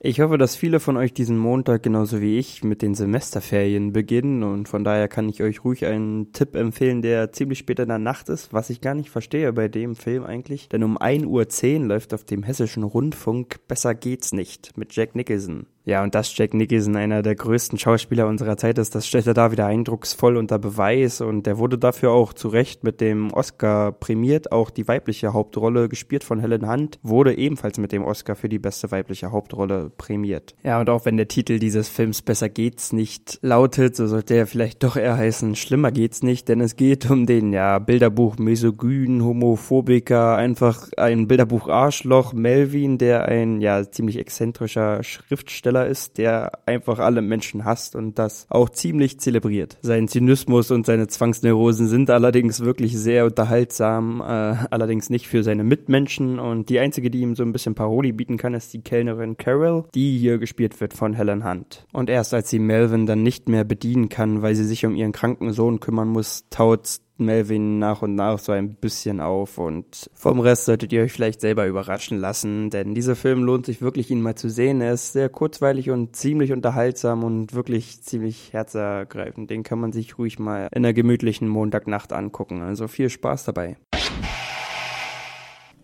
Ich hoffe, dass viele von euch diesen Montag genauso wie ich mit den Semesterferien beginnen und von daher kann ich euch ruhig einen Tipp empfehlen, der ziemlich spät in der Nacht ist, was ich gar nicht verstehe bei dem Film eigentlich. Denn um 1.10 Uhr läuft auf dem hessischen Rundfunk Besser geht's nicht mit Jack Nicholson. Ja, und dass Jack Nicholson einer der größten Schauspieler unserer Zeit ist, das stellt er da wieder eindrucksvoll unter Beweis und der wurde dafür auch zu Recht mit dem Oscar prämiert. Auch die weibliche Hauptrolle, gespielt von Helen Hunt, wurde ebenfalls mit dem Oscar für die beste weibliche Hauptrolle prämiert. Ja, und auch wenn der Titel dieses Films Besser geht's nicht lautet, so sollte er vielleicht doch eher heißen Schlimmer geht's nicht, denn es geht um den, ja, Bilderbuch Mesogyn, Homophobiker, einfach ein Bilderbuch Arschloch Melvin, der ein, ja, ziemlich exzentrischer Schriftsteller ist, der einfach alle Menschen hasst und das auch ziemlich zelebriert. Sein Zynismus und seine Zwangsneurosen sind allerdings wirklich sehr unterhaltsam, äh, allerdings nicht für seine Mitmenschen und die einzige, die ihm so ein bisschen Paroli bieten kann, ist die Kellnerin Carol, die hier gespielt wird von Helen Hunt. Und erst als sie Melvin dann nicht mehr bedienen kann, weil sie sich um ihren kranken Sohn kümmern muss, taut Melvin nach und nach so ein bisschen auf und vom Rest solltet ihr euch vielleicht selber überraschen lassen, denn dieser Film lohnt sich wirklich ihn mal zu sehen. Er ist sehr kurzweilig und ziemlich unterhaltsam und wirklich ziemlich herzergreifend. Den kann man sich ruhig mal in einer gemütlichen Montagnacht angucken. Also viel Spaß dabei.